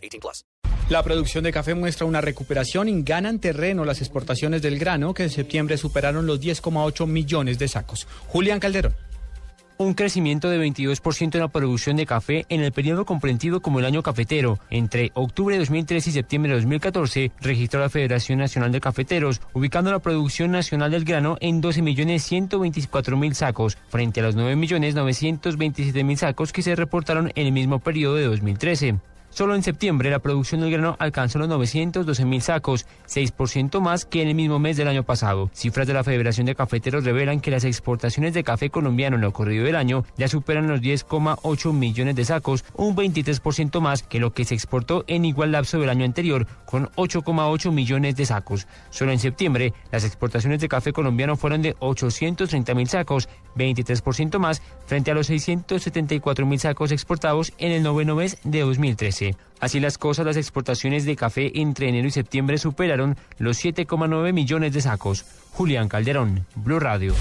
18 plus. La producción de café muestra una recuperación y ganan terreno las exportaciones del grano, que en septiembre superaron los 10,8 millones de sacos. Julián Calderón. un crecimiento de 22% en la producción de café en el periodo comprendido como el año cafetero. Entre octubre de 2013 y septiembre de 2014 registró la Federación Nacional de Cafeteros, ubicando la producción nacional del grano en 12.124.000 sacos, frente a los 9.927.000 sacos que se reportaron en el mismo periodo de 2013. Solo en septiembre la producción del grano alcanzó los 912 mil sacos, 6% más que en el mismo mes del año pasado. Cifras de la Federación de Cafeteros revelan que las exportaciones de café colombiano en lo corrido del año ya superan los 10,8 millones de sacos, un 23% más que lo que se exportó en igual lapso del año anterior, con 8,8 millones de sacos. Solo en septiembre las exportaciones de café colombiano fueron de 830 mil sacos, 23% más frente a los 674 mil sacos exportados en el noveno mes de 2013. Así las cosas, las exportaciones de café entre enero y septiembre superaron los 7,9 millones de sacos. Julián Calderón, Blue Radio.